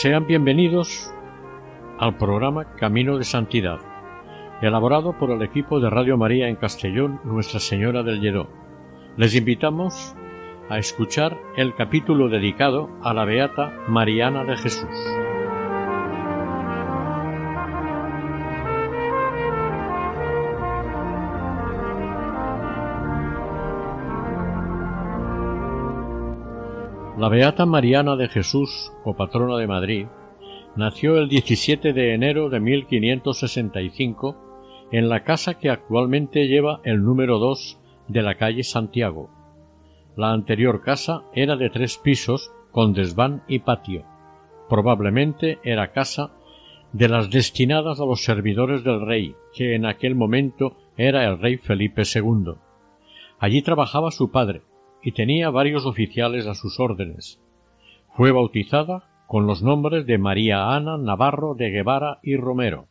Sean bienvenidos al programa Camino de Santidad, elaborado por el equipo de Radio María en Castellón, Nuestra Señora del Lledó. Les invitamos a escuchar el capítulo dedicado a la Beata Mariana de Jesús. La Beata Mariana de Jesús, o patrona de Madrid, nació el 17 de enero de 1565 en la casa que actualmente lleva el número 2 de la calle Santiago. La anterior casa era de tres pisos con desván y patio. Probablemente era casa de las destinadas a los servidores del rey, que en aquel momento era el rey Felipe II. Allí trabajaba su padre, y tenía varios oficiales a sus órdenes. Fue bautizada con los nombres de María Ana Navarro de Guevara y Romero,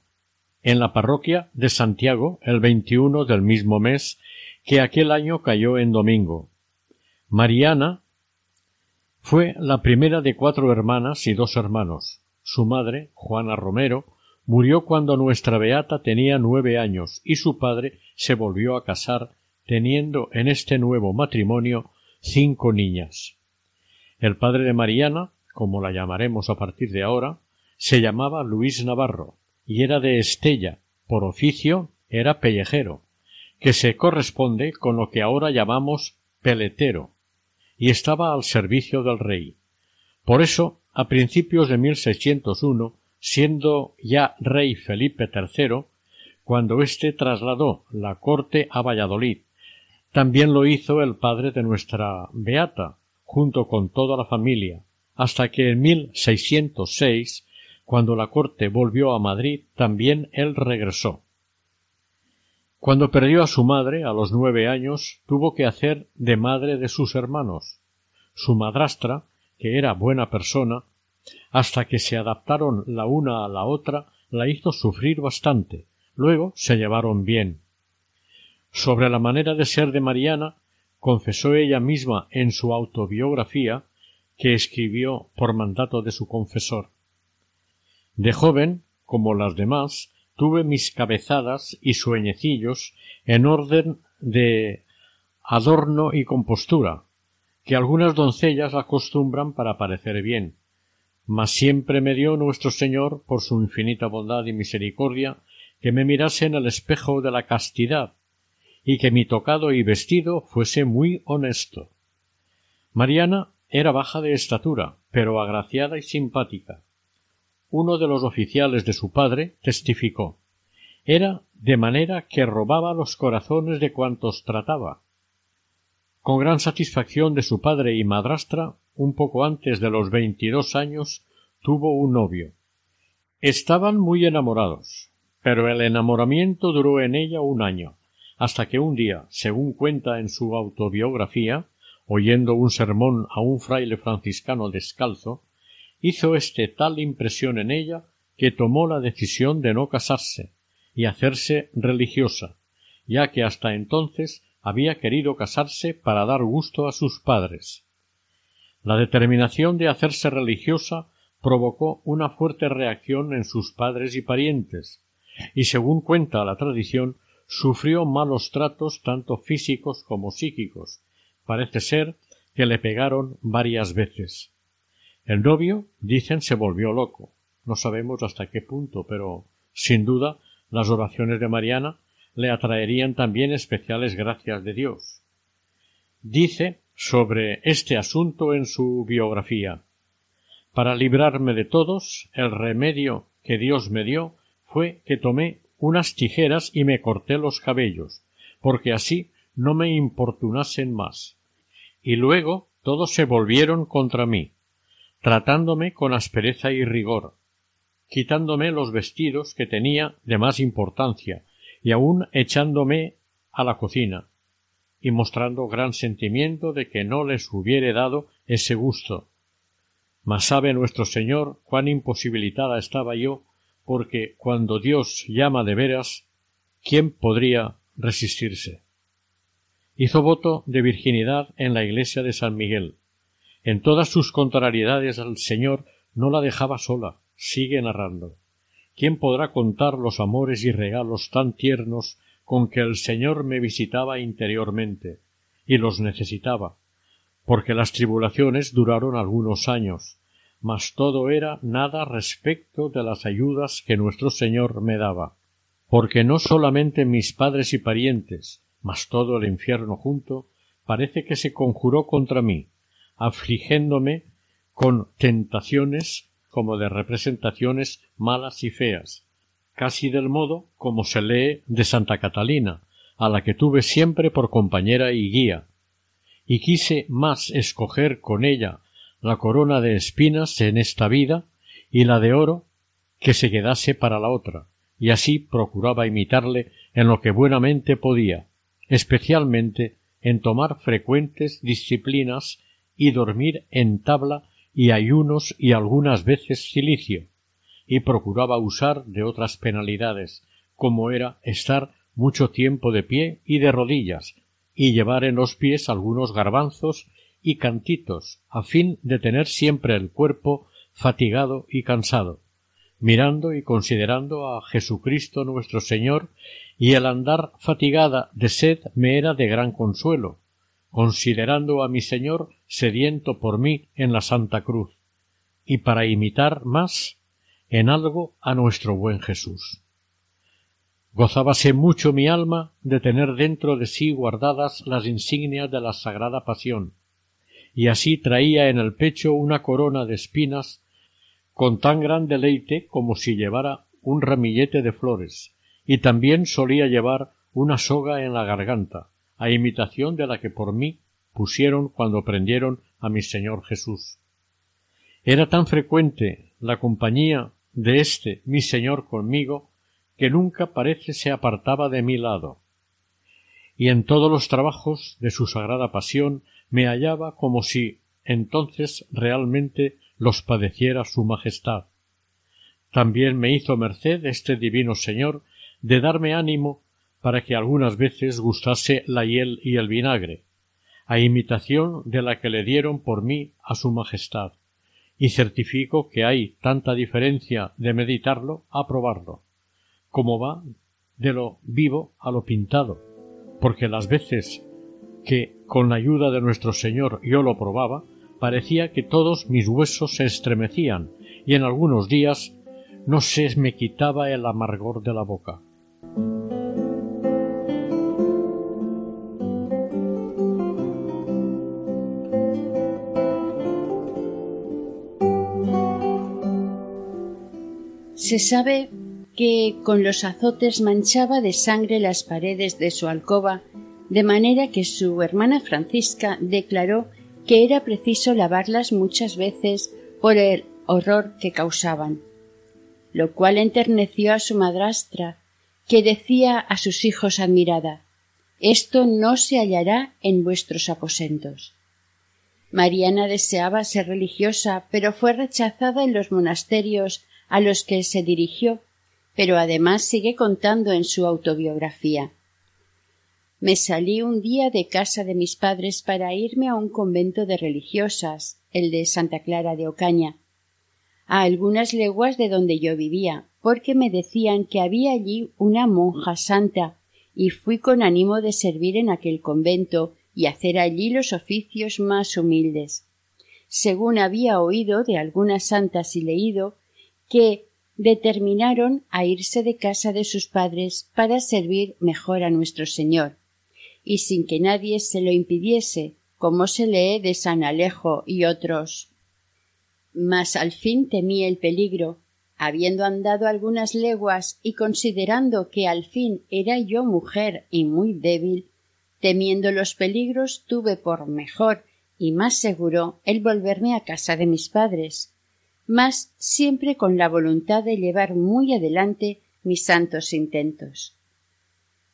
en la parroquia de Santiago el 21 del mismo mes que aquel año cayó en domingo. Mariana fue la primera de cuatro hermanas y dos hermanos. Su madre, Juana Romero, murió cuando nuestra beata tenía nueve años y su padre se volvió a casar teniendo en este nuevo matrimonio cinco niñas. El padre de Mariana, como la llamaremos a partir de ahora, se llamaba Luis Navarro y era de Estella, por oficio era pellejero, que se corresponde con lo que ahora llamamos peletero, y estaba al servicio del rey. Por eso, a principios de 1601, siendo ya rey Felipe III, cuando éste trasladó la corte a Valladolid también lo hizo el padre de nuestra beata, junto con toda la familia, hasta que en 1606, cuando la corte volvió a Madrid, también él regresó. Cuando perdió a su madre a los nueve años, tuvo que hacer de madre de sus hermanos. Su madrastra, que era buena persona, hasta que se adaptaron la una a la otra, la hizo sufrir bastante. Luego se llevaron bien. Sobre la manera de ser de Mariana, confesó ella misma en su autobiografía que escribió por mandato de su confesor. De joven, como las demás, tuve mis cabezadas y sueñecillos en orden de adorno y compostura, que algunas doncellas acostumbran para parecer bien. Mas siempre me dio nuestro Señor, por su infinita bondad y misericordia, que me mirase en el espejo de la castidad, y que mi tocado y vestido fuese muy honesto. Mariana era baja de estatura, pero agraciada y simpática. Uno de los oficiales de su padre testificó era de manera que robaba los corazones de cuantos trataba. Con gran satisfacción de su padre y madrastra, un poco antes de los veintidós años, tuvo un novio. Estaban muy enamorados, pero el enamoramiento duró en ella un año, hasta que un día, según cuenta en su autobiografía, oyendo un sermón a un fraile franciscano descalzo, hizo éste tal impresión en ella que tomó la decisión de no casarse y hacerse religiosa, ya que hasta entonces había querido casarse para dar gusto a sus padres. La determinación de hacerse religiosa provocó una fuerte reacción en sus padres y parientes, y según cuenta la tradición sufrió malos tratos tanto físicos como psíquicos. Parece ser que le pegaron varias veces. El novio, dicen, se volvió loco. No sabemos hasta qué punto, pero sin duda las oraciones de Mariana le atraerían también especiales gracias de Dios. Dice sobre este asunto en su biografía Para librarme de todos, el remedio que Dios me dio fue que tomé unas tijeras y me corté los cabellos, porque así no me importunasen más. Y luego todos se volvieron contra mí, tratándome con aspereza y rigor, quitándome los vestidos que tenía de más importancia, y aun echándome a la cocina, y mostrando gran sentimiento de que no les hubiere dado ese gusto. Mas sabe nuestro Señor cuán imposibilitada estaba yo, porque cuando Dios llama de veras, ¿quién podría resistirse? Hizo voto de virginidad en la iglesia de San Miguel. En todas sus contrariedades al Señor no la dejaba sola, sigue narrando. ¿Quién podrá contar los amores y regalos tan tiernos con que el Señor me visitaba interiormente, y los necesitaba, porque las tribulaciones duraron algunos años, mas todo era nada respecto de las ayudas que nuestro Señor me daba, porque no solamente mis padres y parientes, mas todo el infierno junto, parece que se conjuró contra mí, afligiéndome con tentaciones como de representaciones malas y feas, casi del modo como se lee de Santa Catalina, a la que tuve siempre por compañera y guía, y quise más escoger con ella la corona de espinas en esta vida y la de oro que se quedase para la otra, y así procuraba imitarle en lo que buenamente podía, especialmente en tomar frecuentes disciplinas y dormir en tabla y ayunos y algunas veces cilicio, y procuraba usar de otras penalidades, como era estar mucho tiempo de pie y de rodillas, y llevar en los pies algunos garbanzos y cantitos, a fin de tener siempre el cuerpo fatigado y cansado, mirando y considerando a Jesucristo nuestro Señor, y el andar fatigada de sed me era de gran consuelo, considerando a mi Señor sediento por mí en la Santa Cruz, y para imitar más en algo a nuestro buen Jesús. Gozábase mucho mi alma de tener dentro de sí guardadas las insignias de la sagrada pasión, y así traía en el pecho una corona de espinas con tan gran deleite como si llevara un ramillete de flores, y también solía llevar una soga en la garganta, a imitación de la que por mí pusieron cuando prendieron a mi Señor Jesús. Era tan frecuente la compañía de este mi Señor conmigo que nunca parece se apartaba de mi lado. Y en todos los trabajos de su sagrada pasión me hallaba como si entonces realmente los padeciera su majestad. También me hizo merced este divino Señor de darme ánimo para que algunas veces gustase la hiel y el vinagre, a imitación de la que le dieron por mí a su majestad, y certifico que hay tanta diferencia de meditarlo a probarlo, como va de lo vivo a lo pintado, porque las veces que con la ayuda de nuestro Señor yo lo probaba, parecía que todos mis huesos se estremecían, y en algunos días no se me quitaba el amargor de la boca. Se sabe que con los azotes manchaba de sangre las paredes de su alcoba, de manera que su hermana Francisca declaró que era preciso lavarlas muchas veces por el horror que causaban, lo cual enterneció a su madrastra, que decía a sus hijos admirada Esto no se hallará en vuestros aposentos. Mariana deseaba ser religiosa, pero fue rechazada en los monasterios a los que se dirigió, pero además sigue contando en su autobiografía. Me salí un día de casa de mis padres para irme a un convento de religiosas, el de Santa Clara de Ocaña, a algunas leguas de donde yo vivía, porque me decían que había allí una monja santa, y fui con ánimo de servir en aquel convento y hacer allí los oficios más humildes. Según había oído de algunas santas y leído, que determinaron a irse de casa de sus padres para servir mejor a nuestro Señor, y sin que nadie se lo impidiese, como se lee de San Alejo y otros. mas al fin temí el peligro, habiendo andado algunas leguas y considerando que al fin era yo mujer y muy débil, temiendo los peligros tuve por mejor y más seguro el volverme a casa de mis padres, mas siempre con la voluntad de llevar muy adelante mis santos intentos.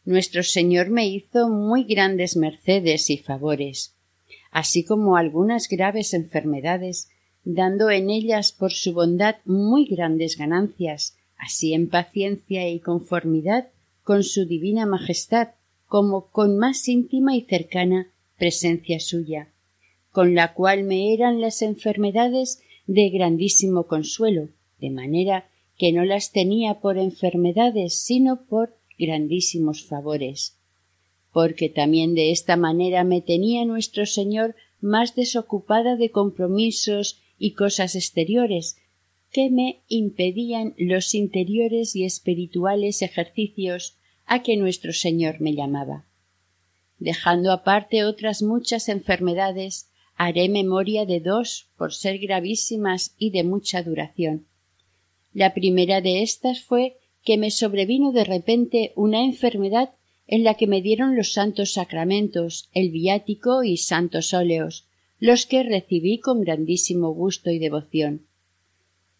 Nuestro Señor me hizo muy grandes mercedes y favores, así como algunas graves enfermedades dando en ellas por su bondad muy grandes ganancias, así en paciencia y conformidad con su divina majestad, como con más íntima y cercana presencia suya, con la cual me eran las enfermedades de grandísimo consuelo, de manera que no las tenía por enfermedades, sino por grandísimos favores. Porque también de esta manera me tenía nuestro Señor más desocupada de compromisos y cosas exteriores que me impedían los interiores y espirituales ejercicios a que nuestro Señor me llamaba. Dejando aparte otras muchas enfermedades, haré memoria de dos por ser gravísimas y de mucha duración. La primera de estas fue que me sobrevino de repente una enfermedad en la que me dieron los santos sacramentos, el viático y santos óleos, los que recibí con grandísimo gusto y devoción.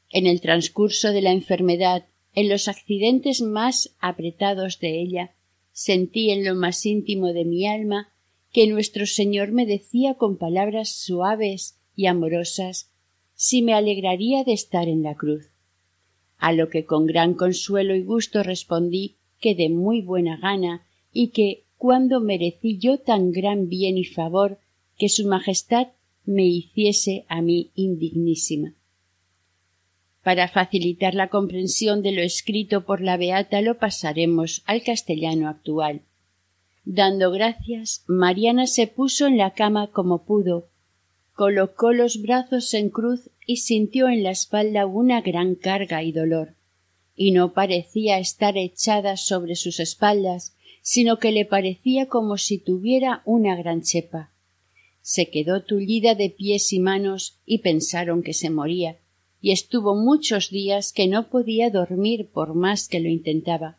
En el transcurso de la enfermedad, en los accidentes más apretados de ella, sentí en lo más íntimo de mi alma que nuestro Señor me decía con palabras suaves y amorosas si me alegraría de estar en la cruz. A lo que con gran consuelo y gusto respondí que de muy buena gana y que cuando merecí yo tan gran bien y favor que su Majestad me hiciese a mí indignísima. Para facilitar la comprensión de lo escrito por la Beata lo pasaremos al castellano actual. Dando gracias, Mariana se puso en la cama como pudo, colocó los brazos en cruz y sintió en la espalda una gran carga y dolor, y no parecía estar echada sobre sus espaldas, sino que le parecía como si tuviera una gran chepa. Se quedó tullida de pies y manos y pensaron que se moría, y estuvo muchos días que no podía dormir por más que lo intentaba.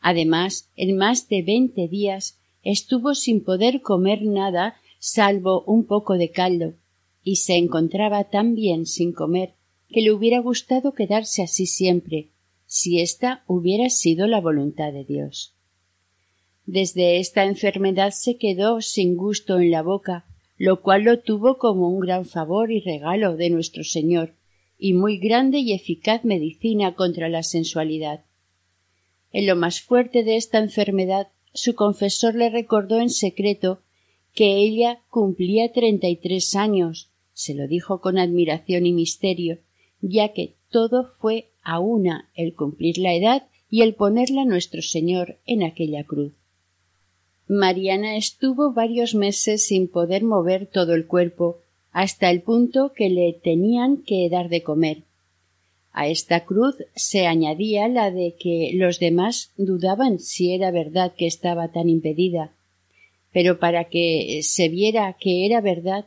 Además, en más de veinte días estuvo sin poder comer nada salvo un poco de caldo, y se encontraba tan bien sin comer que le hubiera gustado quedarse así siempre, si ésta hubiera sido la voluntad de Dios. Desde esta enfermedad se quedó sin gusto en la boca, lo cual lo tuvo como un gran favor y regalo de nuestro Señor, y muy grande y eficaz medicina contra la sensualidad. En lo más fuerte de esta enfermedad, su confesor le recordó en secreto que ella cumplía treinta y tres años, se lo dijo con admiración y misterio, ya que todo fue a una el cumplir la edad y el ponerla nuestro Señor en aquella cruz. Mariana estuvo varios meses sin poder mover todo el cuerpo, hasta el punto que le tenían que dar de comer. A esta cruz se añadía la de que los demás dudaban si era verdad que estaba tan impedida. Pero para que se viera que era verdad,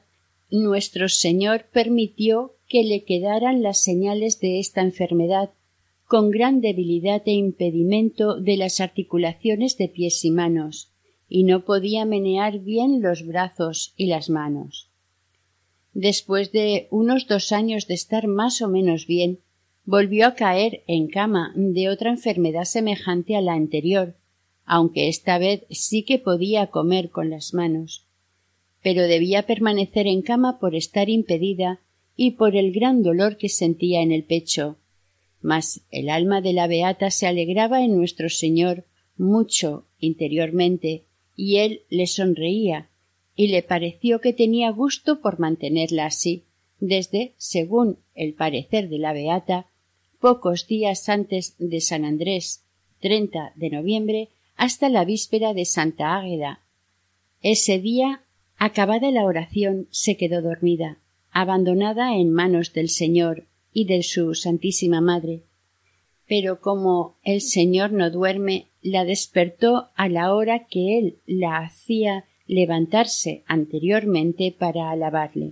nuestro Señor permitió que le quedaran las señales de esta enfermedad, con gran debilidad e impedimento de las articulaciones de pies y manos y no podía menear bien los brazos y las manos. Después de unos dos años de estar más o menos bien, volvió a caer en cama de otra enfermedad semejante a la anterior, aunque esta vez sí que podía comer con las manos. Pero debía permanecer en cama por estar impedida y por el gran dolor que sentía en el pecho. Mas el alma de la beata se alegraba en nuestro Señor mucho interiormente y él le sonreía y le pareció que tenía gusto por mantenerla así desde, según el parecer de la beata, pocos días antes de San Andrés, 30 de noviembre, hasta la víspera de Santa Águeda. Ese día, acabada la oración, se quedó dormida, abandonada en manos del Señor y de su Santísima Madre. Pero como el Señor no duerme, la despertó a la hora que él la hacía levantarse anteriormente para alabarle.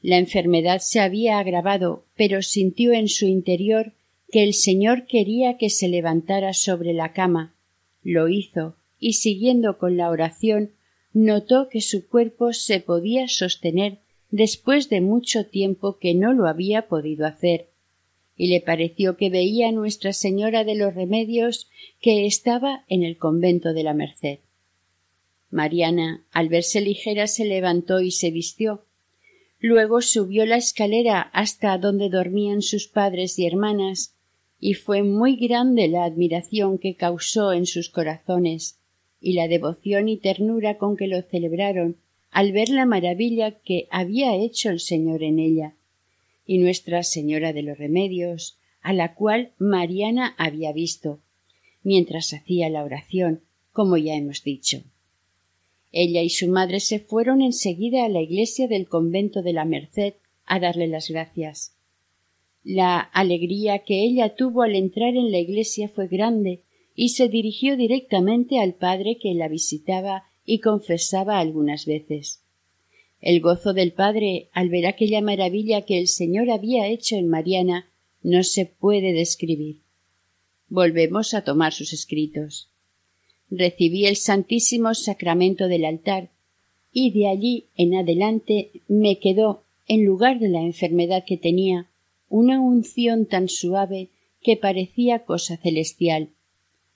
La enfermedad se había agravado, pero sintió en su interior que el Señor quería que se levantara sobre la cama. Lo hizo, y siguiendo con la oración, notó que su cuerpo se podía sostener después de mucho tiempo que no lo había podido hacer, y le pareció que veía a Nuestra Señora de los Remedios que estaba en el convento de la Merced. Mariana, al verse ligera, se levantó y se vistió. Luego subió la escalera hasta donde dormían sus padres y hermanas, y fue muy grande la admiración que causó en sus corazones, y la devoción y ternura con que lo celebraron al ver la maravilla que había hecho el Señor en ella, y Nuestra Señora de los Remedios, a la cual Mariana había visto, mientras hacía la oración, como ya hemos dicho. Ella y su madre se fueron enseguida a la iglesia del convento de la Merced a darle las gracias. La alegría que ella tuvo al entrar en la iglesia fue grande y se dirigió directamente al padre que la visitaba y confesaba algunas veces. El gozo del padre al ver aquella maravilla que el Señor había hecho en Mariana no se puede describir. Volvemos a tomar sus escritos recibí el Santísimo Sacramento del altar y de allí en adelante me quedó, en lugar de la enfermedad que tenía, una unción tan suave que parecía cosa celestial,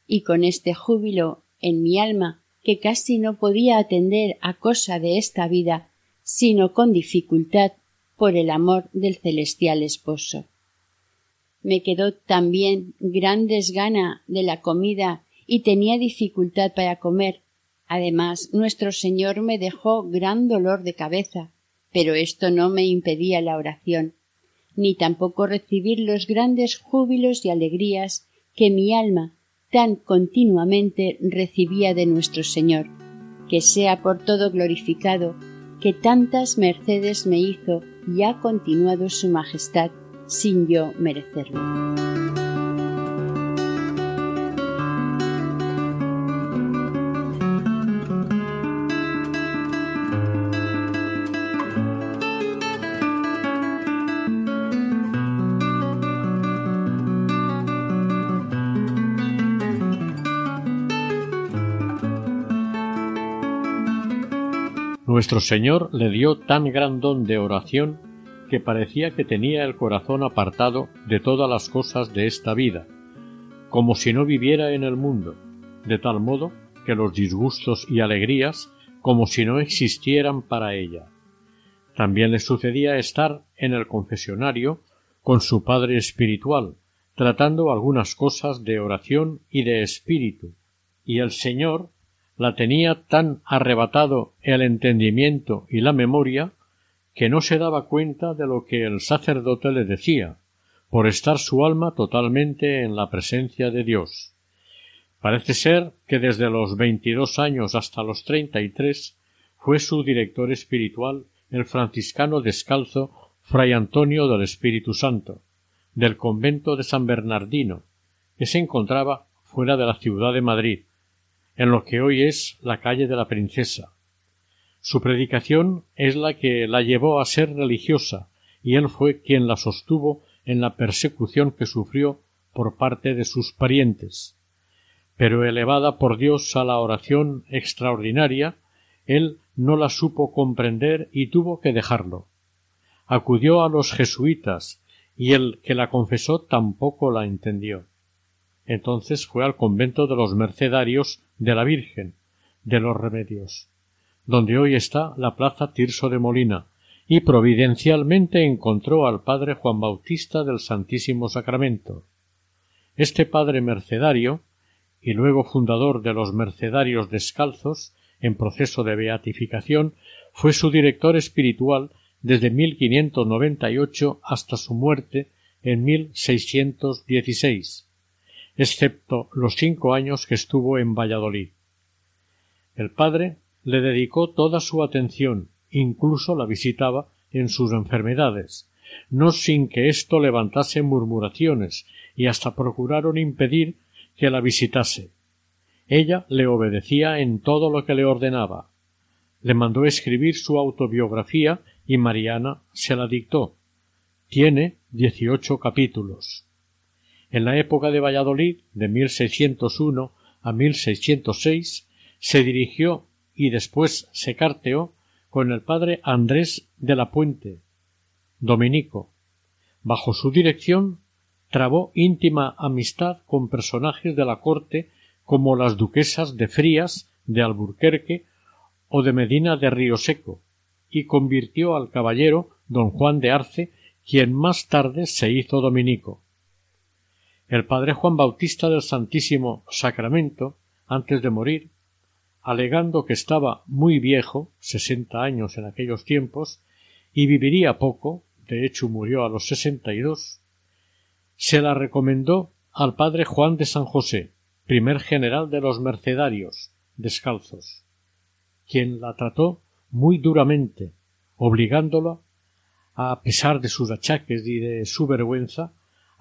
y con este júbilo en mi alma que casi no podía atender a cosa de esta vida, sino con dificultad por el amor del celestial esposo. Me quedó también gran desgana de la comida y tenía dificultad para comer. Además, nuestro Señor me dejó gran dolor de cabeza, pero esto no me impedía la oración, ni tampoco recibir los grandes júbilos y alegrías que mi alma tan continuamente recibía de nuestro Señor, que sea por todo glorificado, que tantas mercedes me hizo y ha continuado su majestad sin yo merecerlo. Nuestro Señor le dio tan gran don de oración que parecía que tenía el corazón apartado de todas las cosas de esta vida, como si no viviera en el mundo, de tal modo que los disgustos y alegrías como si no existieran para ella. También le sucedía estar en el confesionario con su padre espiritual, tratando algunas cosas de oración y de espíritu, y el Señor la tenía tan arrebatado el entendimiento y la memoria que no se daba cuenta de lo que el sacerdote le decía, por estar su alma totalmente en la presencia de Dios. Parece ser que desde los veintidós años hasta los treinta y tres fue su director espiritual el franciscano descalzo fray Antonio del Espíritu Santo, del convento de San Bernardino, que se encontraba fuera de la ciudad de Madrid, en lo que hoy es la calle de la Princesa. Su predicación es la que la llevó a ser religiosa, y él fue quien la sostuvo en la persecución que sufrió por parte de sus parientes. Pero elevada por Dios a la oración extraordinaria, él no la supo comprender y tuvo que dejarlo. Acudió a los jesuitas, y el que la confesó tampoco la entendió. Entonces fue al convento de los Mercedarios de la Virgen de los Remedios, donde hoy está la plaza Tirso de Molina, y providencialmente encontró al padre Juan Bautista del Santísimo Sacramento. Este padre mercedario, y luego fundador de los Mercedarios Descalzos, en proceso de beatificación, fue su director espiritual desde 1598 hasta su muerte en 1616 excepto los cinco años que estuvo en Valladolid. El padre le dedicó toda su atención, incluso la visitaba en sus enfermedades, no sin que esto levantase murmuraciones y hasta procuraron impedir que la visitase. Ella le obedecía en todo lo que le ordenaba. Le mandó escribir su autobiografía y Mariana se la dictó. Tiene dieciocho capítulos. En la época de Valladolid, de 1601 a 1606, se dirigió y después se carteó con el padre Andrés de la Puente, dominico. Bajo su dirección trabó íntima amistad con personajes de la corte como las duquesas de Frías, de Alburquerque o de Medina de Río Seco, y convirtió al caballero don Juan de Arce, quien más tarde se hizo dominico. El padre Juan Bautista del Santísimo Sacramento, antes de morir, alegando que estaba muy viejo, sesenta años en aquellos tiempos, y viviría poco, de hecho murió a los sesenta y dos, se la recomendó al padre Juan de San José, primer general de los mercedarios, descalzos, quien la trató muy duramente, obligándola, a pesar de sus achaques y de su vergüenza,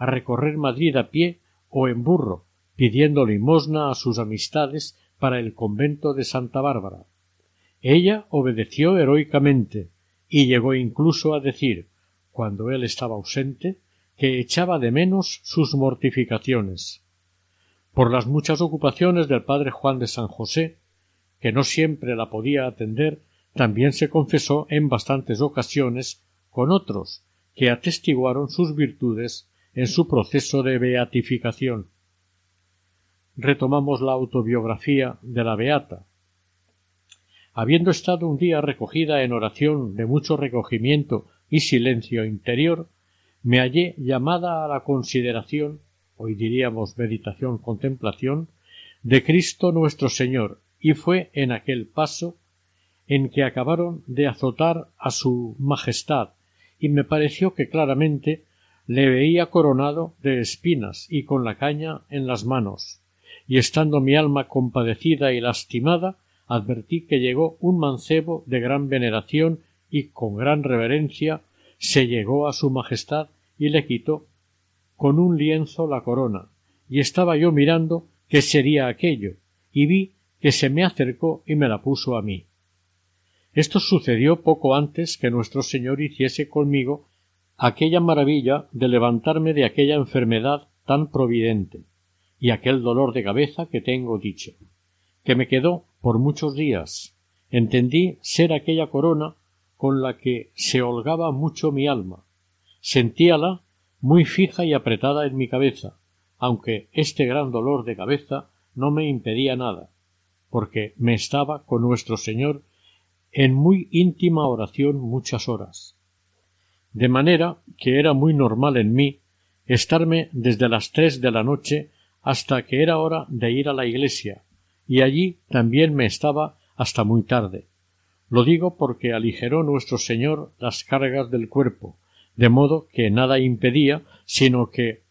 a recorrer Madrid a pie o en burro, pidiendo limosna a sus amistades para el convento de Santa Bárbara. Ella obedeció heroicamente y llegó incluso a decir, cuando él estaba ausente, que echaba de menos sus mortificaciones. Por las muchas ocupaciones del padre Juan de San José, que no siempre la podía atender, también se confesó en bastantes ocasiones con otros que atestiguaron sus virtudes en su proceso de beatificación retomamos la autobiografía de la Beata. Habiendo estado un día recogida en oración de mucho recogimiento y silencio interior, me hallé llamada a la consideración, hoy diríamos meditación contemplación, de Cristo nuestro Señor, y fue en aquel paso en que acabaron de azotar a su Majestad, y me pareció que claramente le veía coronado de espinas y con la caña en las manos y estando mi alma compadecida y lastimada, advertí que llegó un mancebo de gran veneración y con gran reverencia se llegó a su majestad y le quitó con un lienzo la corona, y estaba yo mirando qué sería aquello, y vi que se me acercó y me la puso a mí. Esto sucedió poco antes que nuestro Señor hiciese conmigo aquella maravilla de levantarme de aquella enfermedad tan providente y aquel dolor de cabeza que tengo dicho, que me quedó por muchos días. Entendí ser aquella corona con la que se holgaba mucho mi alma. Sentíala muy fija y apretada en mi cabeza, aunque este gran dolor de cabeza no me impedía nada, porque me estaba con nuestro Señor en muy íntima oración muchas horas. De manera que era muy normal en mí estarme desde las tres de la noche hasta que era hora de ir a la iglesia, y allí también me estaba hasta muy tarde. Lo digo porque aligeró nuestro Señor las cargas del cuerpo, de modo que nada impedía, sino que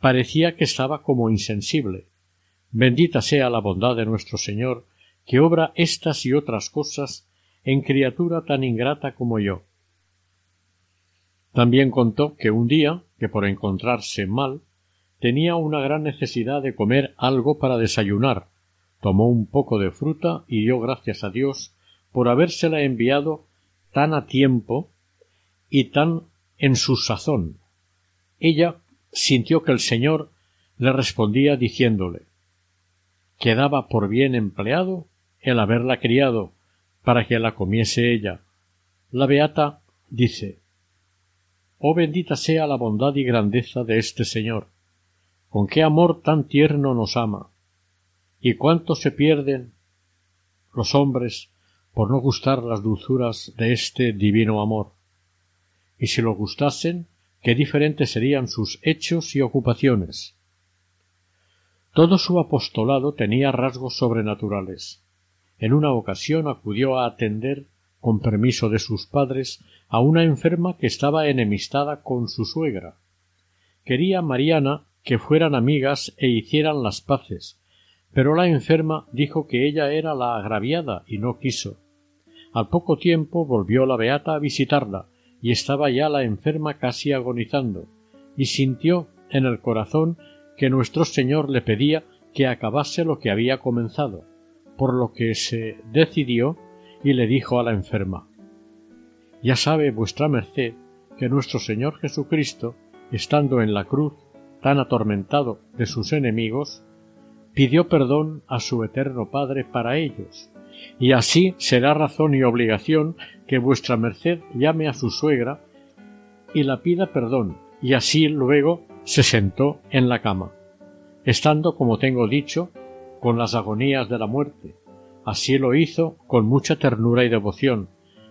parecía que estaba como insensible. Bendita sea la bondad de nuestro Señor, que obra estas y otras cosas en criatura tan ingrata como yo. También contó que un día, que por encontrarse mal, tenía una gran necesidad de comer algo para desayunar. Tomó un poco de fruta y dio gracias a Dios por habérsela enviado tan a tiempo y tan en su sazón. Ella sintió que el Señor le respondía diciéndole quedaba por bien empleado el haberla criado para que la comiese ella. La beata dice Oh bendita sea la bondad y grandeza de este Señor con qué amor tan tierno nos ama, y cuánto se pierden los hombres por no gustar las dulzuras de este divino amor. Y si lo gustasen, qué diferentes serían sus hechos y ocupaciones. Todo su apostolado tenía rasgos sobrenaturales. En una ocasión acudió a atender, con permiso de sus padres, a una enferma que estaba enemistada con su suegra. Quería Mariana que fueran amigas e hicieran las paces, pero la enferma dijo que ella era la agraviada y no quiso. Al poco tiempo volvió la beata a visitarla, y estaba ya la enferma casi agonizando, y sintió en el corazón que nuestro Señor le pedía que acabase lo que había comenzado, por lo que se decidió y le dijo a la enferma Ya sabe vuestra merced que nuestro Señor Jesucristo, estando en la cruz, tan atormentado de sus enemigos, pidió perdón a su eterno Padre para ellos, y así será razón y obligación que vuestra merced llame a su suegra y la pida perdón, y así luego se sentó en la cama, estando, como tengo dicho, con las agonías de la muerte. Así lo hizo con mucha ternura y devoción,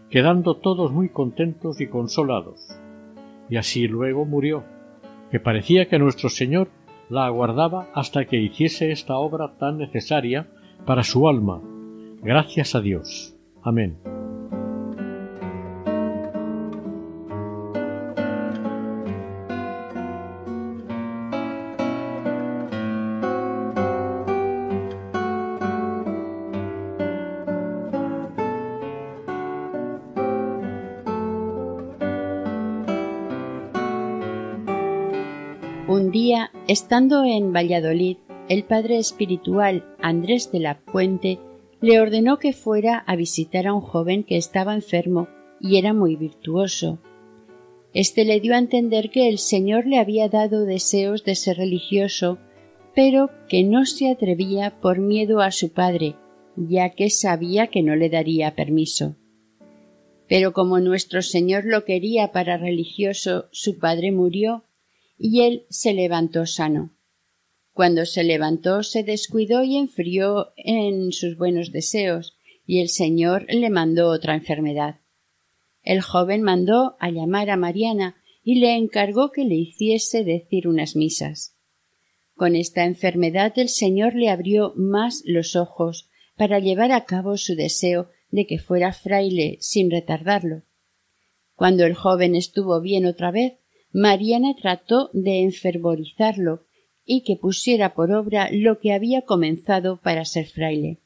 quedando todos muy contentos y consolados. Y así luego murió, que parecía que nuestro Señor la aguardaba hasta que hiciese esta obra tan necesaria para su alma. Gracias a Dios. Amén. Estando en Valladolid, el padre espiritual Andrés de la Puente le ordenó que fuera a visitar a un joven que estaba enfermo y era muy virtuoso. Este le dio a entender que el Señor le había dado deseos de ser religioso, pero que no se atrevía por miedo a su padre, ya que sabía que no le daría permiso. Pero como nuestro Señor lo quería para religioso, su padre murió y él se levantó sano. Cuando se levantó se descuidó y enfrió en sus buenos deseos, y el Señor le mandó otra enfermedad. El joven mandó a llamar a Mariana y le encargó que le hiciese decir unas misas. Con esta enfermedad el Señor le abrió más los ojos para llevar a cabo su deseo de que fuera fraile sin retardarlo. Cuando el joven estuvo bien otra vez, Mariana trató de enfervorizarlo y que pusiera por obra lo que había comenzado para ser fraile.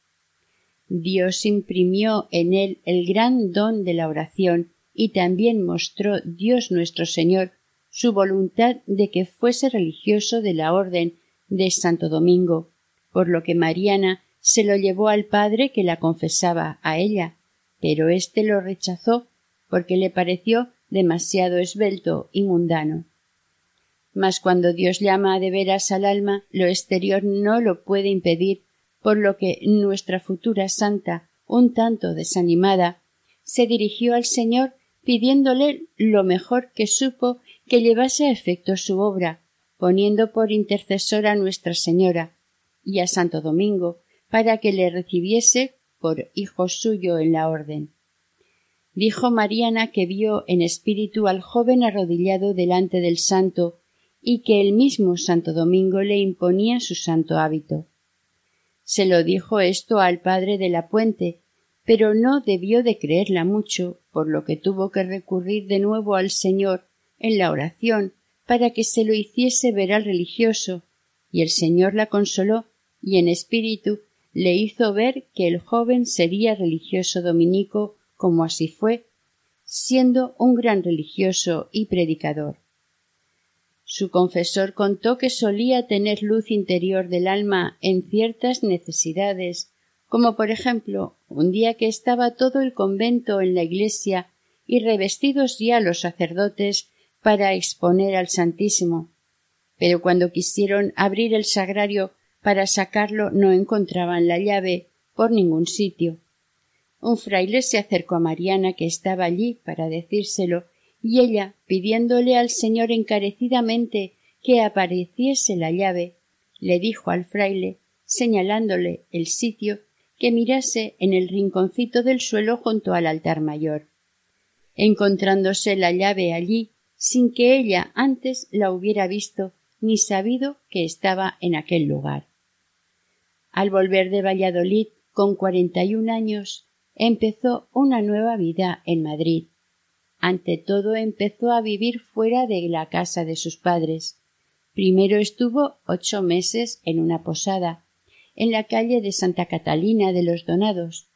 Dios imprimió en él el gran don de la oración y también mostró Dios nuestro Señor su voluntad de que fuese religioso de la orden de Santo Domingo, por lo que Mariana se lo llevó al padre que la confesaba a ella, pero éste lo rechazó porque le pareció demasiado esbelto y mundano. Mas cuando Dios llama de veras al alma, lo exterior no lo puede impedir, por lo que nuestra futura santa, un tanto desanimada, se dirigió al Señor pidiéndole lo mejor que supo que llevase a efecto su obra, poniendo por intercesora a Nuestra Señora y a Santo Domingo, para que le recibiese por hijo suyo en la orden dijo Mariana que vio en espíritu al joven arrodillado delante del santo y que el mismo Santo Domingo le imponía su santo hábito. Se lo dijo esto al padre de la puente, pero no debió de creerla mucho, por lo que tuvo que recurrir de nuevo al Señor en la oración para que se lo hiciese ver al religioso, y el Señor la consoló y en espíritu le hizo ver que el joven sería religioso dominico como así fue, siendo un gran religioso y predicador. Su confesor contó que solía tener luz interior del alma en ciertas necesidades, como por ejemplo un día que estaba todo el convento en la iglesia y revestidos ya los sacerdotes para exponer al Santísimo. Pero cuando quisieron abrir el sagrario para sacarlo no encontraban la llave por ningún sitio. Un fraile se acercó a Mariana, que estaba allí, para decírselo, y ella, pidiéndole al Señor encarecidamente que apareciese la llave, le dijo al fraile, señalándole el sitio, que mirase en el rinconcito del suelo junto al altar mayor. Encontrándose la llave allí, sin que ella antes la hubiera visto ni sabido que estaba en aquel lugar. Al volver de Valladolid, con cuarenta y un años, empezó una nueva vida en Madrid. Ante todo empezó a vivir fuera de la casa de sus padres. Primero estuvo ocho meses en una posada, en la calle de Santa Catalina de los Donados,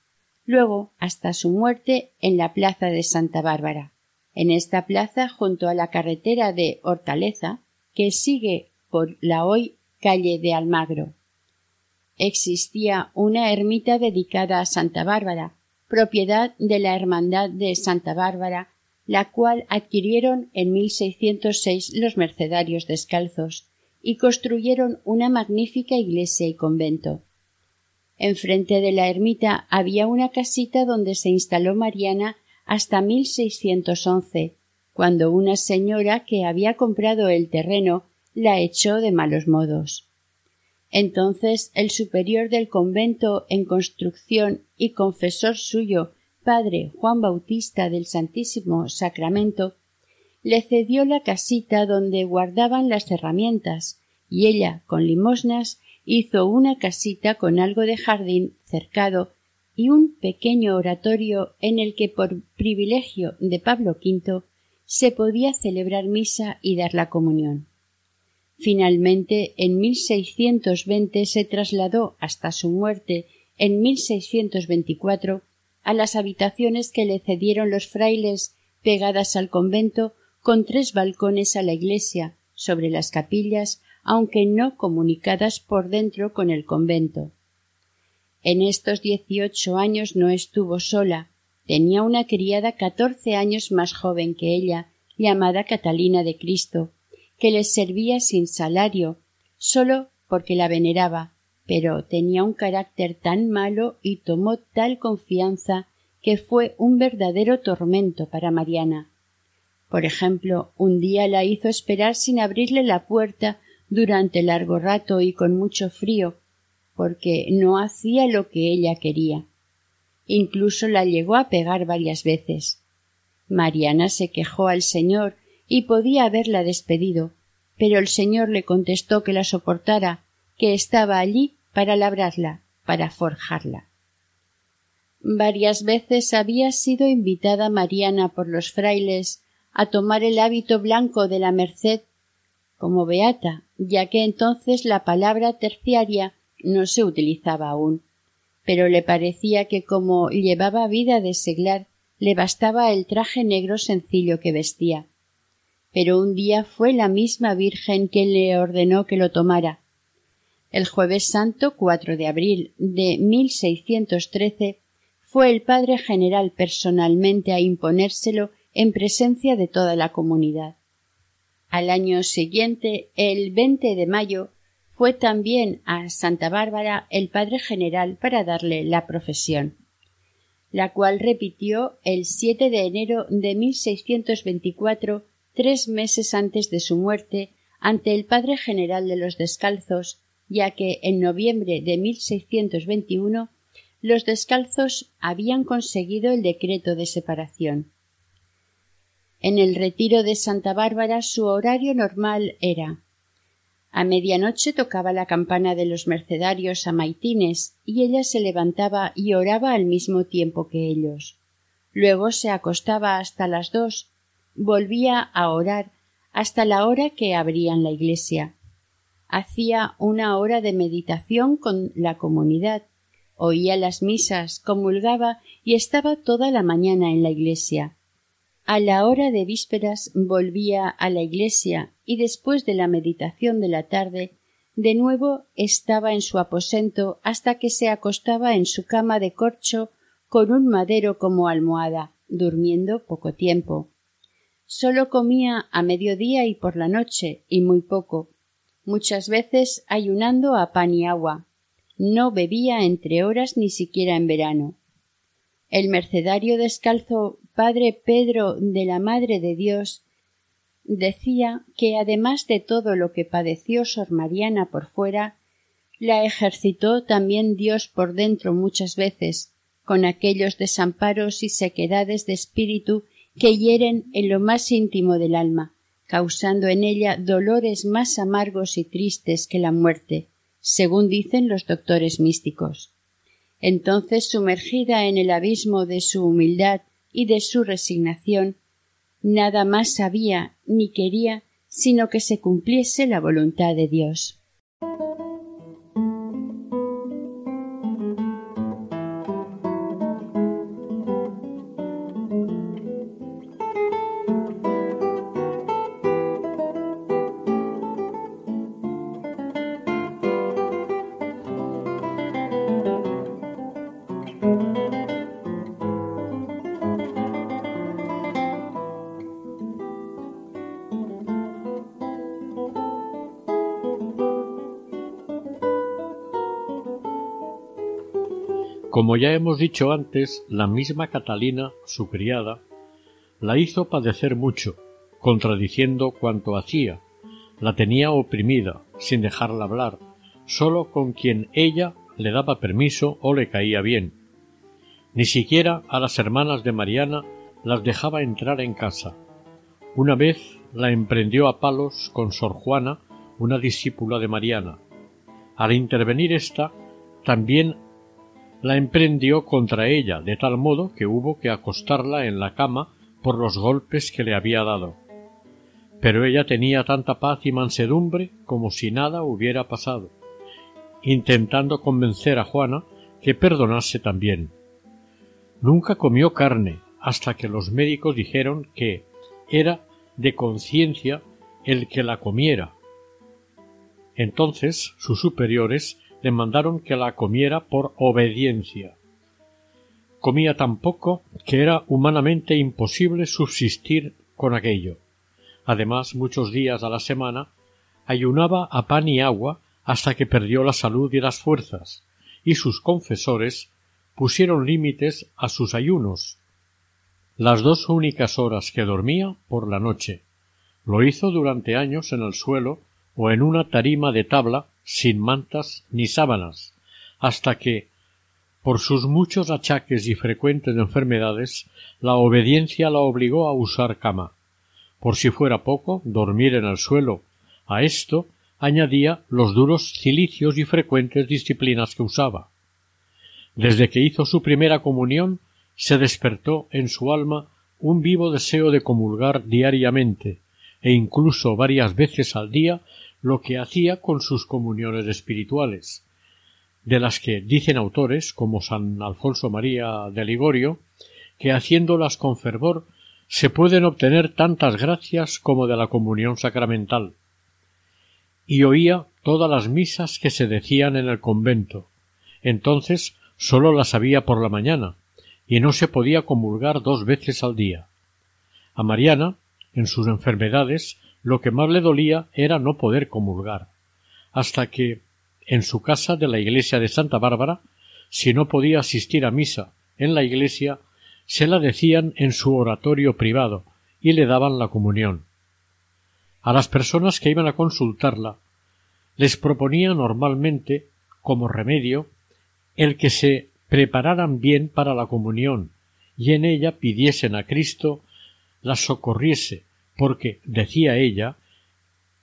luego hasta su muerte en la plaza de Santa Bárbara. En esta plaza, junto a la carretera de Hortaleza, que sigue por la hoy calle de Almagro. Existía una ermita dedicada a Santa Bárbara, propiedad de la Hermandad de Santa Bárbara la cual adquirieron en 1606 los mercedarios descalzos y construyeron una magnífica iglesia y convento. Enfrente de la ermita había una casita donde se instaló Mariana hasta 1611, cuando una señora que había comprado el terreno la echó de malos modos. Entonces el superior del convento en construcción y confesor suyo, padre Juan Bautista del Santísimo Sacramento, le cedió la casita donde guardaban las herramientas, y ella, con limosnas, hizo una casita con algo de jardín cercado y un pequeño oratorio en el que por privilegio de Pablo V se podía celebrar misa y dar la comunión. Finalmente, en 1620 se trasladó hasta su muerte en 1624 a las habitaciones que le cedieron los frailes pegadas al convento con tres balcones a la iglesia sobre las capillas aunque no comunicadas por dentro con el convento. En estos dieciocho años no estuvo sola, tenía una criada catorce años más joven que ella, llamada Catalina de Cristo, que les servía sin salario, sólo porque la veneraba, pero tenía un carácter tan malo y tomó tal confianza que fue un verdadero tormento para Mariana. Por ejemplo, un día la hizo esperar sin abrirle la puerta durante largo rato y con mucho frío, porque no hacía lo que ella quería. Incluso la llegó a pegar varias veces. Mariana se quejó al señor y podía haberla despedido, pero el señor le contestó que la soportara, que estaba allí para labrarla, para forjarla. Varias veces había sido invitada Mariana por los frailes a tomar el hábito blanco de la merced como beata, ya que entonces la palabra terciaria no se utilizaba aún, pero le parecía que como llevaba vida de seglar le bastaba el traje negro sencillo que vestía. Pero un día fue la misma Virgen quien le ordenó que lo tomara. El jueves santo 4 de abril de 1613 fue el padre general personalmente a imponérselo en presencia de toda la comunidad. Al año siguiente, el 20 de mayo, fue también a Santa Bárbara el padre general para darle la profesión, la cual repitió el 7 de enero de 1624, tres meses antes de su muerte, ante el padre general de los descalzos, ya que en noviembre de 1621 los descalzos habían conseguido el decreto de separación. En el retiro de Santa Bárbara su horario normal era a medianoche tocaba la campana de los mercedarios a maitines y ella se levantaba y oraba al mismo tiempo que ellos. Luego se acostaba hasta las dos, volvía a orar hasta la hora que abrían la iglesia. Hacía una hora de meditación con la comunidad, oía las misas, comulgaba y estaba toda la mañana en la iglesia. A la hora de vísperas volvía a la iglesia y después de la meditación de la tarde de nuevo estaba en su aposento hasta que se acostaba en su cama de corcho con un madero como almohada, durmiendo poco tiempo. Sólo comía a mediodía y por la noche, y muy poco, muchas veces ayunando a pan y agua. No bebía entre horas ni siquiera en verano. El mercedario descalzo padre Pedro de la Madre de Dios decía que además de todo lo que padeció Sor Mariana por fuera, la ejercitó también Dios por dentro muchas veces, con aquellos desamparos y sequedades de espíritu que hieren en lo más íntimo del alma, causando en ella dolores más amargos y tristes que la muerte, según dicen los doctores místicos. Entonces, sumergida en el abismo de su humildad y de su resignación, nada más sabía ni quería sino que se cumpliese la voluntad de Dios. Como ya hemos dicho antes, la misma Catalina, su criada, la hizo padecer mucho, contradiciendo cuanto hacía, la tenía oprimida, sin dejarla hablar, sólo con quien ella le daba permiso o le caía bien. Ni siquiera a las hermanas de Mariana las dejaba entrar en casa. Una vez la emprendió a palos con Sor Juana, una discípula de Mariana. Al intervenir ésta, también la emprendió contra ella, de tal modo que hubo que acostarla en la cama por los golpes que le había dado. Pero ella tenía tanta paz y mansedumbre como si nada hubiera pasado, intentando convencer a Juana que perdonase también. Nunca comió carne hasta que los médicos dijeron que era de conciencia el que la comiera. Entonces sus superiores le mandaron que la comiera por obediencia. Comía tan poco que era humanamente imposible subsistir con aquello. Además, muchos días a la semana ayunaba a pan y agua hasta que perdió la salud y las fuerzas, y sus confesores pusieron límites a sus ayunos. Las dos únicas horas que dormía por la noche. Lo hizo durante años en el suelo o en una tarima de tabla sin mantas ni sábanas, hasta que, por sus muchos achaques y frecuentes enfermedades, la obediencia la obligó a usar cama. Por si fuera poco, dormir en el suelo. A esto añadía los duros cilicios y frecuentes disciplinas que usaba. Desde que hizo su primera comunión, se despertó en su alma un vivo deseo de comulgar diariamente, e incluso varias veces al día, lo que hacía con sus comuniones espirituales, de las que dicen autores como San Alfonso María de Ligorio, que haciéndolas con fervor se pueden obtener tantas gracias como de la comunión sacramental. Y oía todas las misas que se decían en el convento. Entonces sólo las había por la mañana, y no se podía comulgar dos veces al día. A Mariana, en sus enfermedades, lo que más le dolía era no poder comulgar, hasta que, en su casa de la iglesia de Santa Bárbara, si no podía asistir a misa en la iglesia, se la decían en su oratorio privado y le daban la comunión. A las personas que iban a consultarla les proponía normalmente, como remedio, el que se prepararan bien para la comunión y en ella pidiesen a Cristo la socorriese, porque, decía ella,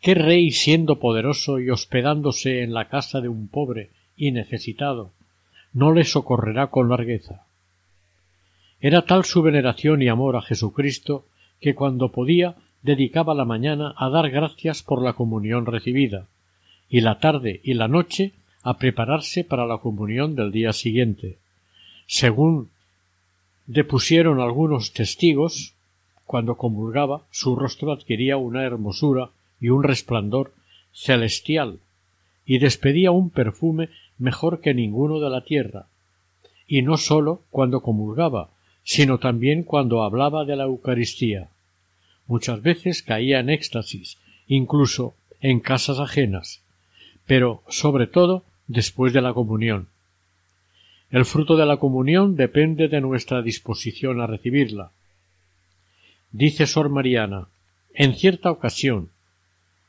¿qué rey siendo poderoso y hospedándose en la casa de un pobre y necesitado no le socorrerá con largueza? Era tal su veneración y amor a Jesucristo que cuando podía dedicaba la mañana a dar gracias por la comunión recibida, y la tarde y la noche a prepararse para la comunión del día siguiente. Según depusieron algunos testigos, cuando comulgaba su rostro adquiría una hermosura y un resplandor celestial y despedía un perfume mejor que ninguno de la tierra, y no sólo cuando comulgaba, sino también cuando hablaba de la Eucaristía. Muchas veces caía en éxtasis, incluso en casas ajenas, pero sobre todo después de la comunión. El fruto de la comunión depende de nuestra disposición a recibirla. Dice Sor Mariana, en cierta ocasión,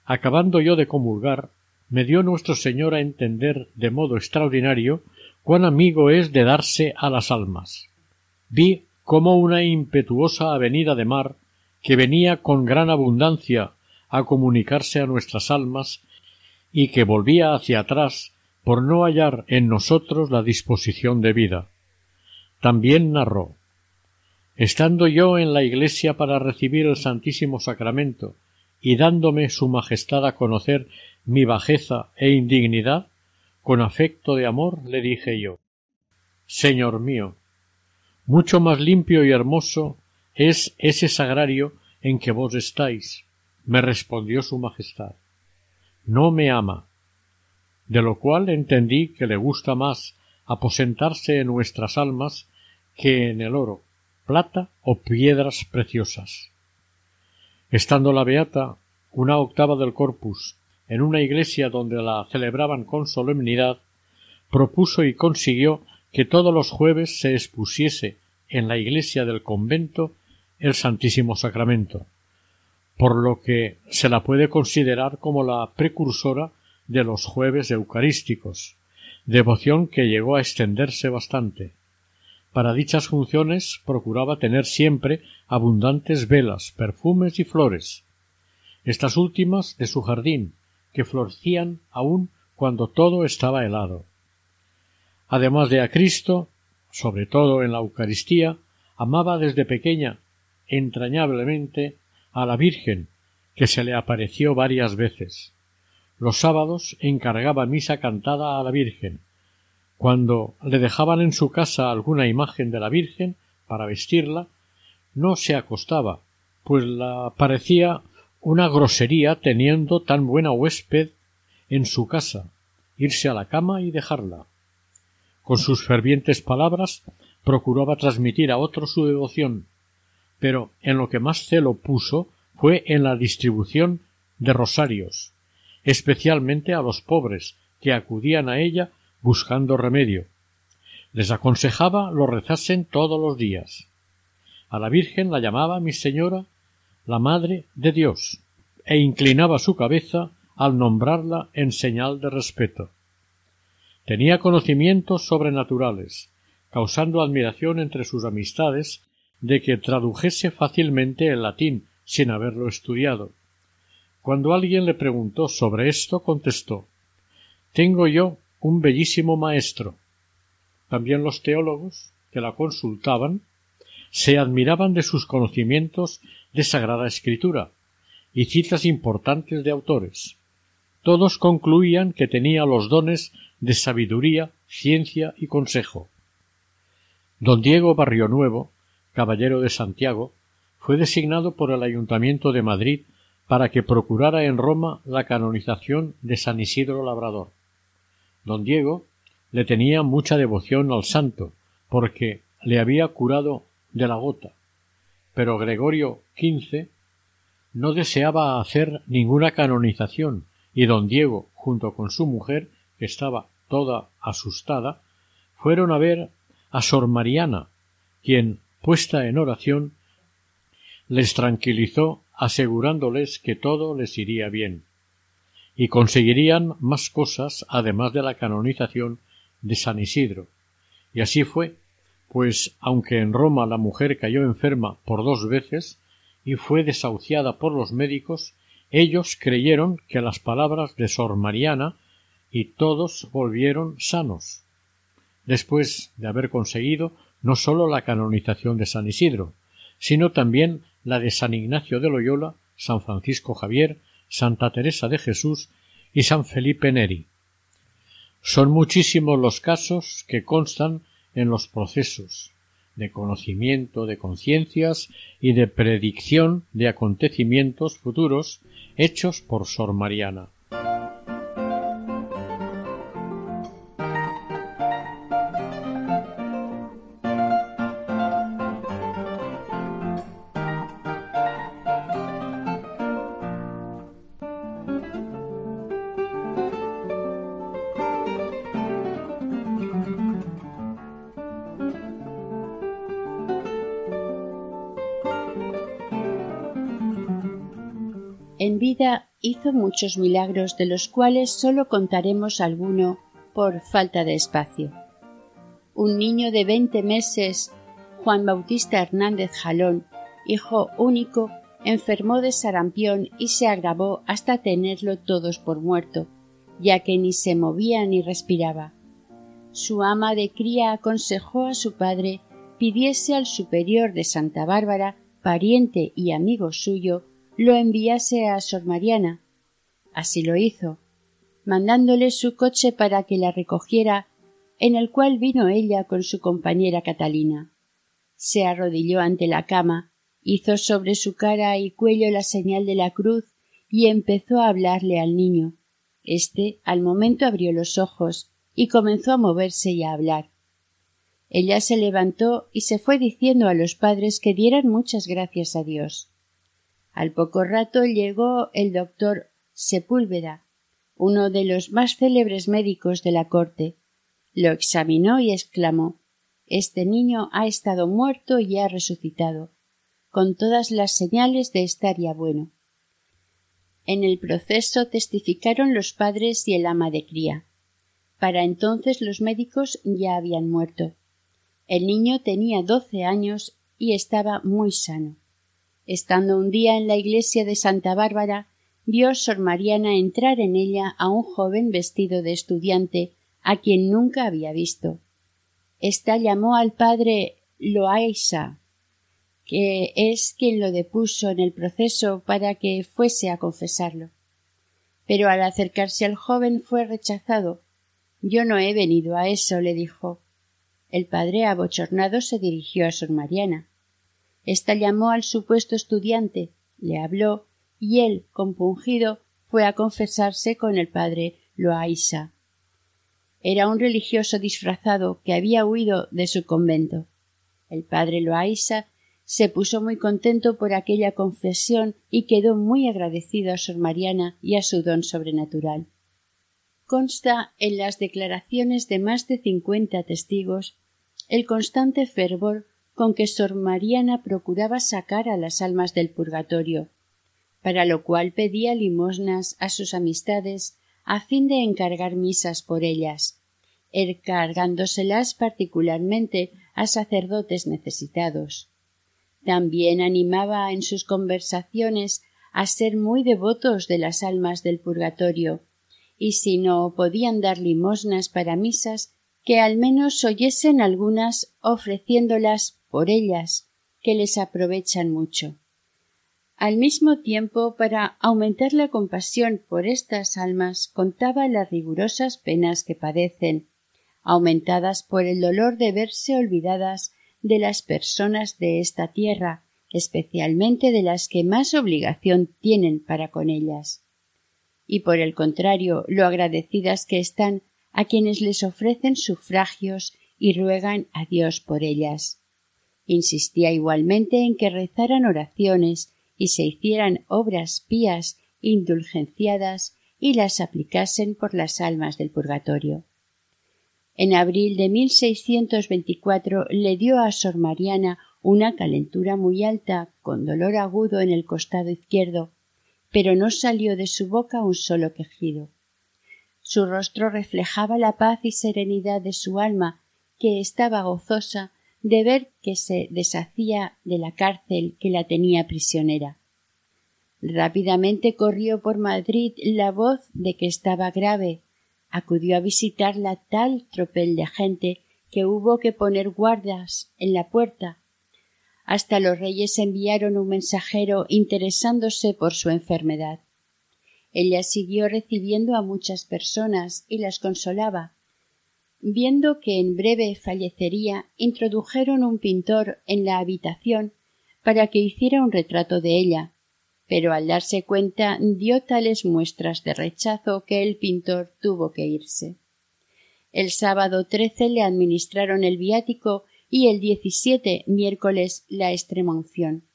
acabando yo de comulgar, me dio nuestro Señor a entender de modo extraordinario cuán amigo es de darse a las almas. Vi como una impetuosa avenida de mar que venía con gran abundancia a comunicarse a nuestras almas y que volvía hacia atrás por no hallar en nosotros la disposición de vida. También narró Estando yo en la iglesia para recibir el Santísimo Sacramento y dándome su majestad a conocer mi bajeza e indignidad, con afecto de amor le dije yo Señor mío, mucho más limpio y hermoso es ese sagrario en que vos estáis. Me respondió su majestad. No me ama, de lo cual entendí que le gusta más aposentarse en nuestras almas que en el oro, plata o piedras preciosas. Estando la beata una octava del corpus en una iglesia donde la celebraban con solemnidad, propuso y consiguió que todos los jueves se expusiese en la iglesia del convento el Santísimo Sacramento, por lo que se la puede considerar como la precursora de los jueves eucarísticos, devoción que llegó a extenderse bastante. Para dichas funciones procuraba tener siempre abundantes velas, perfumes y flores, estas últimas de su jardín, que florecían aún cuando todo estaba helado. Además de a Cristo, sobre todo en la Eucaristía, amaba desde pequeña entrañablemente a la Virgen, que se le apareció varias veces. Los sábados encargaba misa cantada a la Virgen. Cuando le dejaban en su casa alguna imagen de la Virgen para vestirla, no se acostaba, pues la parecía una grosería teniendo tan buena huésped en su casa, irse a la cama y dejarla. Con sus fervientes palabras procuraba transmitir a otros su devoción, pero en lo que más celo puso fue en la distribución de rosarios, especialmente a los pobres que acudían a ella buscando remedio. Les aconsejaba lo rezasen todos los días. A la Virgen la llamaba mi señora la Madre de Dios, e inclinaba su cabeza al nombrarla en señal de respeto. Tenía conocimientos sobrenaturales, causando admiración entre sus amistades de que tradujese fácilmente el latín sin haberlo estudiado. Cuando alguien le preguntó sobre esto, contestó Tengo yo un bellísimo maestro. También los teólogos, que la consultaban, se admiraban de sus conocimientos de Sagrada Escritura y citas importantes de autores. Todos concluían que tenía los dones de sabiduría, ciencia y consejo. Don Diego Barrio Nuevo, caballero de Santiago, fue designado por el Ayuntamiento de Madrid para que procurara en Roma la canonización de San Isidro Labrador. Don Diego le tenía mucha devoción al santo, porque le había curado de la gota. Pero Gregorio XV no deseaba hacer ninguna canonización, y don Diego, junto con su mujer, que estaba toda asustada, fueron a ver a Sor Mariana, quien, puesta en oración, les tranquilizó asegurándoles que todo les iría bien, y conseguirían más cosas además de la canonización de San Isidro. Y así fue, pues aunque en Roma la mujer cayó enferma por dos veces y fue desahuciada por los médicos, ellos creyeron que las palabras de Sor Mariana y todos volvieron sanos. Después de haber conseguido no sólo la canonización de San Isidro, sino también la de San Ignacio de Loyola, San Francisco Javier, Santa Teresa de Jesús y San Felipe Neri. Son muchísimos los casos que constan en los procesos de conocimiento de conciencias y de predicción de acontecimientos futuros hechos por Sor Mariana. Hizo muchos milagros de los cuales sólo contaremos alguno por falta de espacio. Un niño de veinte meses, Juan Bautista Hernández Jalón, hijo único, enfermó de sarampión y se agravó hasta tenerlo todos por muerto, ya que ni se movía ni respiraba. Su ama de cría aconsejó a su padre pidiese al superior de Santa Bárbara, pariente y amigo suyo, lo enviase a Sor Mariana. Así lo hizo, mandándole su coche para que la recogiera, en el cual vino ella con su compañera Catalina. Se arrodilló ante la cama, hizo sobre su cara y cuello la señal de la cruz y empezó a hablarle al niño. Este al momento abrió los ojos y comenzó a moverse y a hablar. Ella se levantó y se fue diciendo a los padres que dieran muchas gracias a Dios. Al poco rato llegó el doctor Sepúlveda, uno de los más célebres médicos de la corte. Lo examinó y exclamó Este niño ha estado muerto y ha resucitado, con todas las señales de estar ya bueno. En el proceso testificaron los padres y el ama de cría. Para entonces los médicos ya habían muerto. El niño tenía doce años y estaba muy sano. Estando un día en la iglesia de Santa Bárbara, vio Sor Mariana entrar en ella a un joven vestido de estudiante, a quien nunca había visto. Esta llamó al padre Loaisa, que es quien lo depuso en el proceso para que fuese a confesarlo. Pero al acercarse al joven fue rechazado. Yo no he venido a eso, le dijo. El padre abochornado se dirigió a Sor Mariana. Esta llamó al supuesto estudiante, le habló, y él, compungido, fue a confesarse con el padre Loaisa. Era un religioso disfrazado que había huido de su convento. El padre Loaisa se puso muy contento por aquella confesión y quedó muy agradecido a Sor Mariana y a su don sobrenatural. Consta en las declaraciones de más de cincuenta testigos el constante fervor con que Sor Mariana procuraba sacar a las almas del purgatorio, para lo cual pedía limosnas a sus amistades a fin de encargar misas por ellas, encargándoselas particularmente a sacerdotes necesitados. También animaba en sus conversaciones a ser muy devotos de las almas del purgatorio, y si no podían dar limosnas para misas, que al menos oyesen algunas ofreciéndolas por ellas, que les aprovechan mucho. Al mismo tiempo, para aumentar la compasión por estas almas, contaba las rigurosas penas que padecen, aumentadas por el dolor de verse olvidadas de las personas de esta tierra, especialmente de las que más obligación tienen para con ellas. Y por el contrario, lo agradecidas que están a quienes les ofrecen sufragios y ruegan a Dios por ellas. Insistía igualmente en que rezaran oraciones y se hicieran obras pías indulgenciadas y las aplicasen por las almas del purgatorio. En abril de 1624 le dio a Sor Mariana una calentura muy alta con dolor agudo en el costado izquierdo, pero no salió de su boca un solo quejido. Su rostro reflejaba la paz y serenidad de su alma, que estaba gozosa de ver que se deshacía de la cárcel que la tenía prisionera. Rápidamente corrió por Madrid la voz de que estaba grave. Acudió a visitarla tal tropel de gente que hubo que poner guardas en la puerta. Hasta los reyes enviaron un mensajero interesándose por su enfermedad. Ella siguió recibiendo a muchas personas y las consolaba, Viendo que en breve fallecería, introdujeron un pintor en la habitación para que hiciera un retrato de ella, pero al darse cuenta dio tales muestras de rechazo que el pintor tuvo que irse. El sábado trece le administraron el viático y el diecisiete miércoles la extremunción.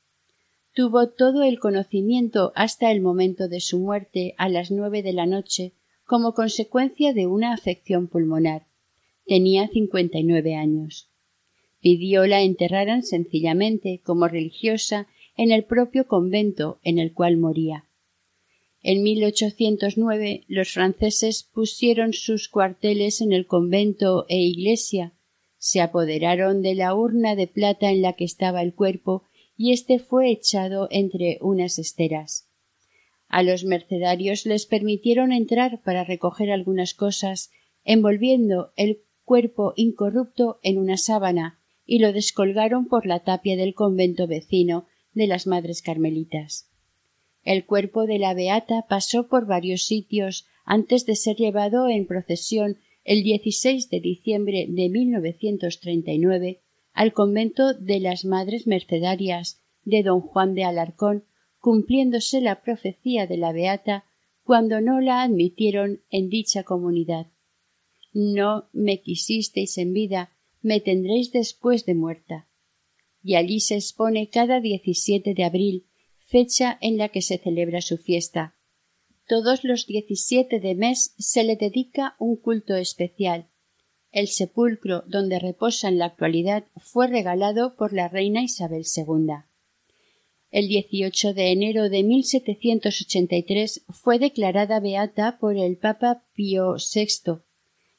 Tuvo todo el conocimiento hasta el momento de su muerte a las nueve de la noche como consecuencia de una afección pulmonar Tenía cincuenta y nueve años. Pidió la enterraran sencillamente, como religiosa, en el propio convento en el cual moría. En 1809 los franceses pusieron sus cuarteles en el convento e iglesia, se apoderaron de la urna de plata en la que estaba el cuerpo y éste fue echado entre unas esteras. A los mercedarios les permitieron entrar para recoger algunas cosas, envolviendo el cuerpo incorrupto en una sábana y lo descolgaron por la tapia del convento vecino de las Madres Carmelitas. El cuerpo de la Beata pasó por varios sitios antes de ser llevado en procesión el 16 de diciembre de 1939 al convento de las Madres Mercedarias de don Juan de Alarcón, cumpliéndose la profecía de la Beata cuando no la admitieron en dicha comunidad. No me quisisteis en vida, me tendréis después de muerta. Y allí se expone cada diecisiete de abril, fecha en la que se celebra su fiesta. Todos los diecisiete de mes se le dedica un culto especial. El sepulcro donde reposa en la actualidad fue regalado por la reina Isabel II. El 18 de enero de 1783 fue declarada beata por el Papa Pío VI.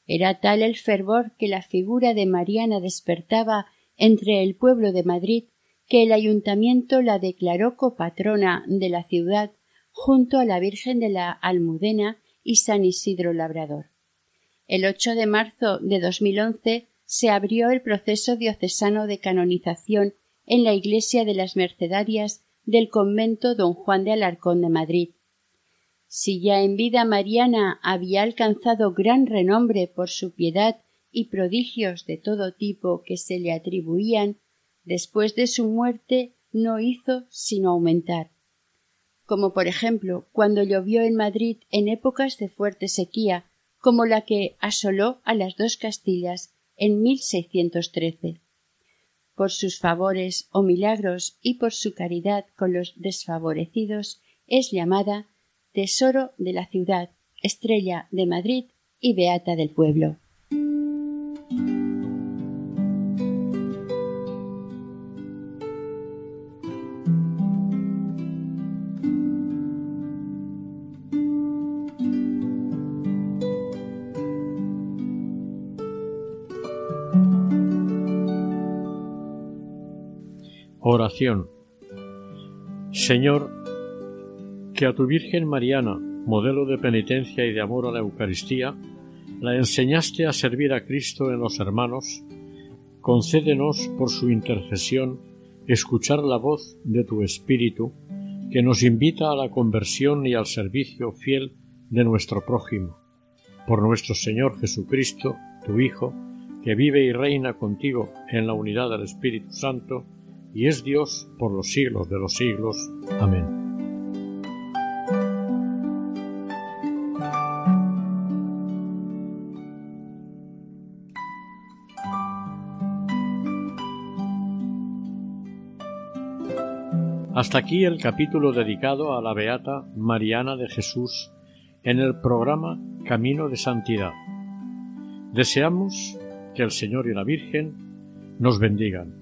Era tal el fervor que la figura de Mariana despertaba entre el pueblo de Madrid que el ayuntamiento la declaró copatrona de la ciudad junto a la Virgen de la Almudena y San Isidro Labrador. El 8 de marzo de 2011 se abrió el proceso diocesano de canonización en la iglesia de las Mercedarias del convento Don Juan de Alarcón de Madrid. Si ya en vida Mariana había alcanzado gran renombre por su piedad y prodigios de todo tipo que se le atribuían, después de su muerte no hizo sino aumentar. Como por ejemplo cuando llovió en Madrid en épocas de fuerte sequía, como la que asoló a las dos Castillas en 1613 por sus favores o milagros y por su caridad con los desfavorecidos, es llamada Tesoro de la ciudad, Estrella de Madrid y Beata del pueblo. Oración. Señor, que a tu Virgen Mariana, modelo de penitencia y de amor a la Eucaristía, la enseñaste a servir a Cristo en los hermanos, concédenos por su intercesión escuchar la voz de tu Espíritu, que nos invita a la conversión y al servicio fiel de nuestro prójimo. Por nuestro Señor Jesucristo, tu Hijo, que vive y reina contigo en la unidad del Espíritu Santo, y es Dios por los siglos de los siglos. Amén. Hasta aquí el capítulo dedicado a la Beata Mariana de Jesús en el programa Camino de Santidad. Deseamos que el Señor y la Virgen nos bendigan.